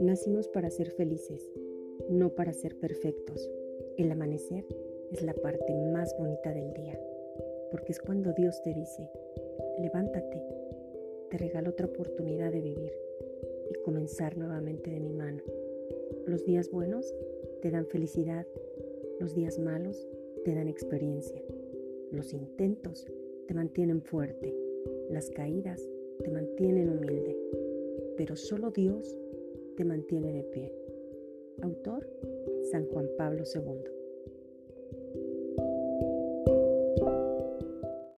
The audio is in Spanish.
Nacimos para ser felices, no para ser perfectos. El amanecer es la parte más bonita del día, porque es cuando Dios te dice, levántate, te regalo otra oportunidad de vivir y comenzar nuevamente de mi mano. Los días buenos te dan felicidad, los días malos te dan experiencia, los intentos te mantienen fuerte, las caídas te mantienen humilde, pero solo Dios te mantiene de pie. Autor San Juan Pablo II.